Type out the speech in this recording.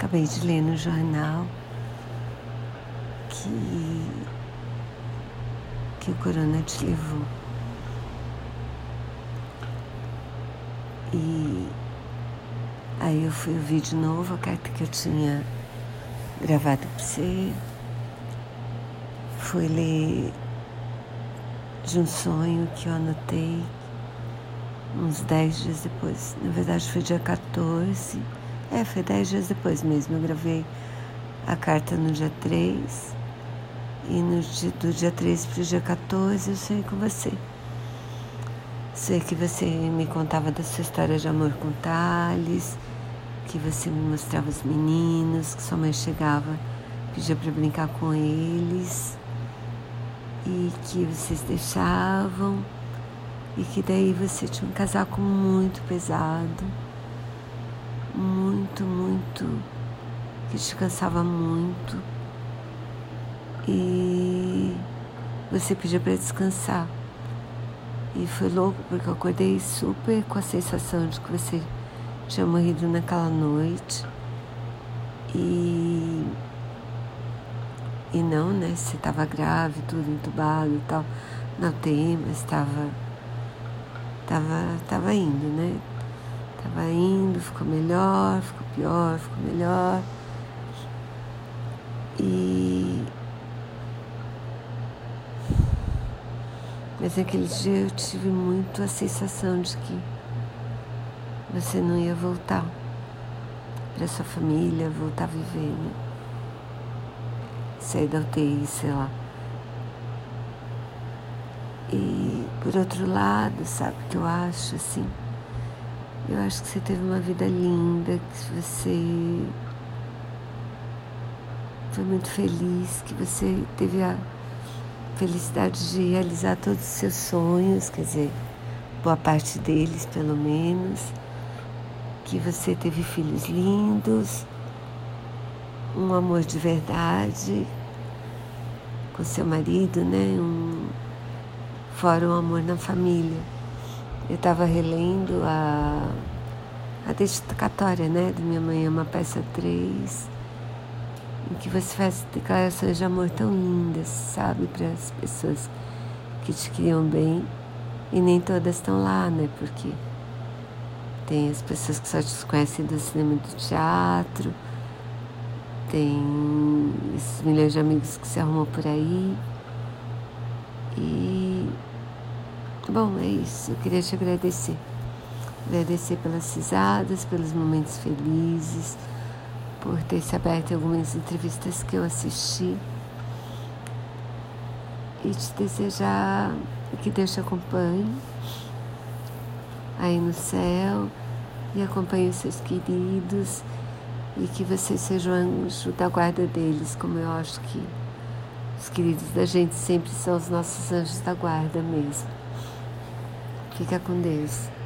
Acabei de ler no jornal que, que o corona te levou. E aí eu fui ouvir de novo a carta que eu tinha gravado para você. Fui ler de um sonho que eu anotei uns 10 dias depois. Na verdade foi dia 14. É, foi 10 dias depois mesmo. Eu gravei a carta no dia 3. E no dia, do dia 13 para o dia 14 eu sonhei com você. Sei que você me contava da sua história de amor com Thales, que você me mostrava os meninos, que sua mãe chegava, pedia para brincar com eles, e que vocês deixavam, e que daí você tinha um casaco muito pesado, muito, muito, que te cansava muito, e você pedia para descansar. E foi louco porque eu acordei super com a sensação de que você tinha morrido naquela noite. E. E não, né? Você estava grave, tudo entubado e tal. Na UTI, mas estava. Tava, tava indo, né? Tava indo, ficou melhor, ficou pior, ficou melhor. E Mas naquele dia eu tive muito a sensação de que você não ia voltar para sua família, voltar a viver, né? Sair da UTI, sei lá. E por outro lado, sabe o que eu acho assim? Eu acho que você teve uma vida linda, que você foi muito feliz, que você teve a felicidade de realizar todos os seus sonhos, quer dizer, boa parte deles pelo menos, que você teve filhos lindos, um amor de verdade com seu marido, né? Um, fora um amor na família. Eu estava relendo a, a dedicatória, né, de Minha Mãe é uma peça 3 em que você faz declarações de amor tão lindas, sabe, para as pessoas que te queriam bem. E nem todas estão lá, né? Porque tem as pessoas que só te conhecem do cinema e do teatro, tem esses milhões de amigos que se arrumam por aí. E. Bom, é isso. Eu queria te agradecer. Agradecer pelas risadas, pelos momentos felizes por ter se aberto algumas entrevistas que eu assisti e te desejar que Deus te acompanhe aí no céu e acompanhe os seus queridos e que você seja um anjo da guarda deles, como eu acho que os queridos da gente sempre são os nossos anjos da guarda mesmo. Fica com Deus.